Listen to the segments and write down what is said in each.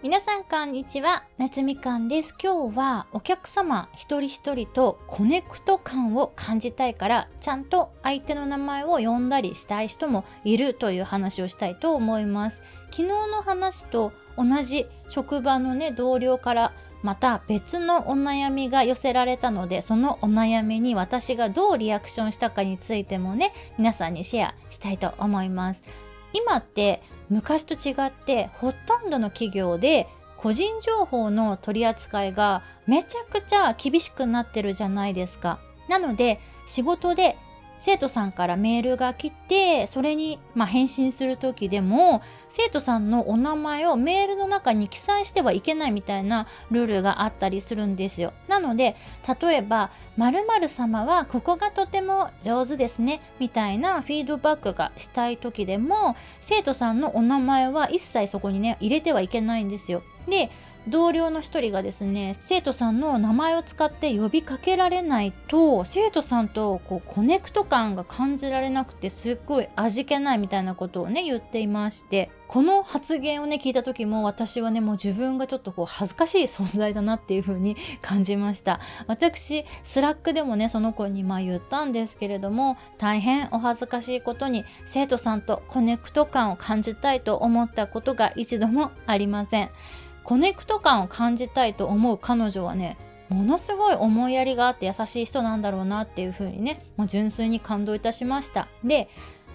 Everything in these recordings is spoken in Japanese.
皆さんこんにちは。夏みかんです。今日はお客様一人一人とコネクト感を感じたいからちゃんと相手の名前を呼んだりしたい人もいるという話をしたいと思います。昨日の話と同じ職場のね同僚からまた別のお悩みが寄せられたのでそのお悩みに私がどうリアクションしたかについてもね皆さんにシェアしたいと思います。今って昔と違ってほとんどの企業で個人情報の取り扱いがめちゃくちゃ厳しくなってるじゃないですか。なので仕事で生徒さんからメールが来てそれにま返信する時でも生徒さんのお名前をメールの中に記載してはいけないみたいなルールがあったりするんですよ。なので例えば「まる様はここがとても上手ですね」みたいなフィードバックがしたい時でも生徒さんのお名前は一切そこにね入れてはいけないんですよ。で同僚の一人がですね生徒さんの名前を使って呼びかけられないと生徒さんとこう connect 感が感じられなくてすっごい味気ないみたいなことをね言っていましてこの発言をね聞いた時も私はねもう自分がちょっとこう恥ずかしい存在だなっていう風に感じました。私 Slack でもねその子にまあ言ったんですけれども大変お恥ずかしいことに生徒さんと connect 感を感じたいと思ったことが一度もありません。connect 感を感じたいと思う彼女はねものすごい思いやりがあって優しい人なんだろうなっていう風にねもう純粋に感動いたしました。で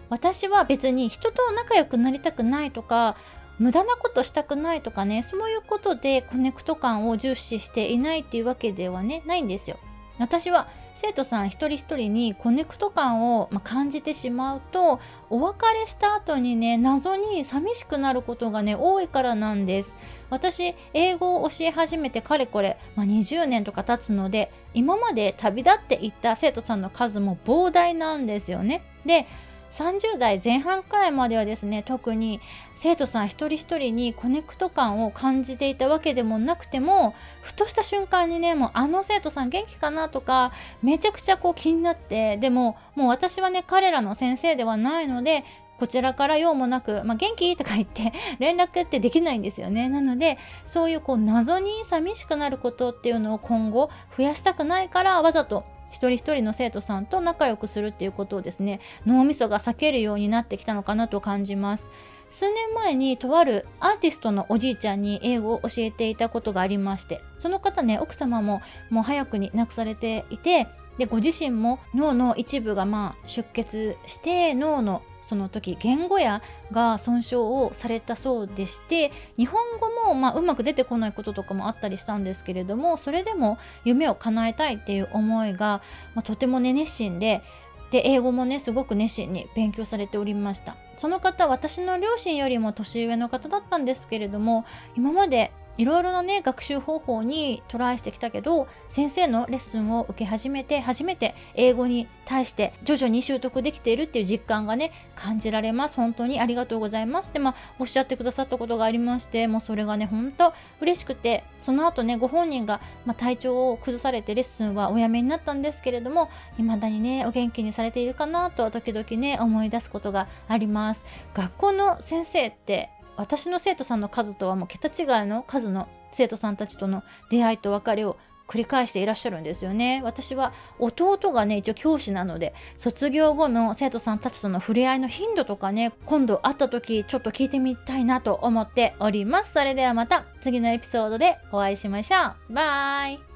私は別に人と仲良くなりたくないとか無駄なことしたくないとかねそういうことで connect 感を重視していないっていうわけではねないんですよ。私は生徒さん一人一人に connect 感を感じてしまうとお別れした後にね謎に寂しくなることがね多いからなんです。私英語を教え始めてかれこれ、まあ、20年とか経つので今まで旅立っていった生徒さんの数も膨大なんですよね。で30代前半くらいまではですね特に生徒さん一人一人にコネクト感を感じていたわけでもなくてもふとした瞬間にねもうあの生徒さん元気かなとかめちゃくちゃこう気になってでももう私はね彼らの先生ではないのでこちらから用もなく、まあ、元気？とか言って 連絡ってできないんですよね。なのでそういうこう謎に寂しくなることっていうのを今後増やしたくないからわざと一人一人の生徒さんと仲良くするっていうことをですね脳みそが避けるようになってきたのかなと感じます。数年前にとあるアーティストのおじいちゃんに英語を教えていたことがありましてその方ね奥様ももう早くに亡くされていてでご自身も脳の一部がまあ出血して脳のその時言語やが損傷をされたそうでして日本語もまあうまく出てこないこととかもあったりしたんですけれどもそれでも夢を叶えたいっていう思いが、まあ、とてもね熱心でで英語もねすごく熱心に勉強されておりました。その方私の両親よりも年上の方だったんですけれども今までいろいろなね学習方法にトライしてきたけど先生のレッスンを受け始めて初めて英語に対して徐々に習得できているっていう実感がね感じられます。本当にありがとうございます。でまあおっしゃってくださったことがありましてもうそれがね本当嬉しくてその後ねご本人が、まあ、体調を崩されてレッスンはおやめになったんですけれども未だにねお元気にされているかなと時々ね思い出すことがあります。学校の先生って私の生徒さんの数とはもう桁違いの数の生徒さんたちとの出会いと別れを繰り返していらっしゃるんですよね。私は弟がね一応教師なので卒業後の生徒さんたちとの触れ合いの頻度とかね今度会った時ちょっと聞いてみたいなと思っております。それではまた次のエピソードでお会いしましょう。バイ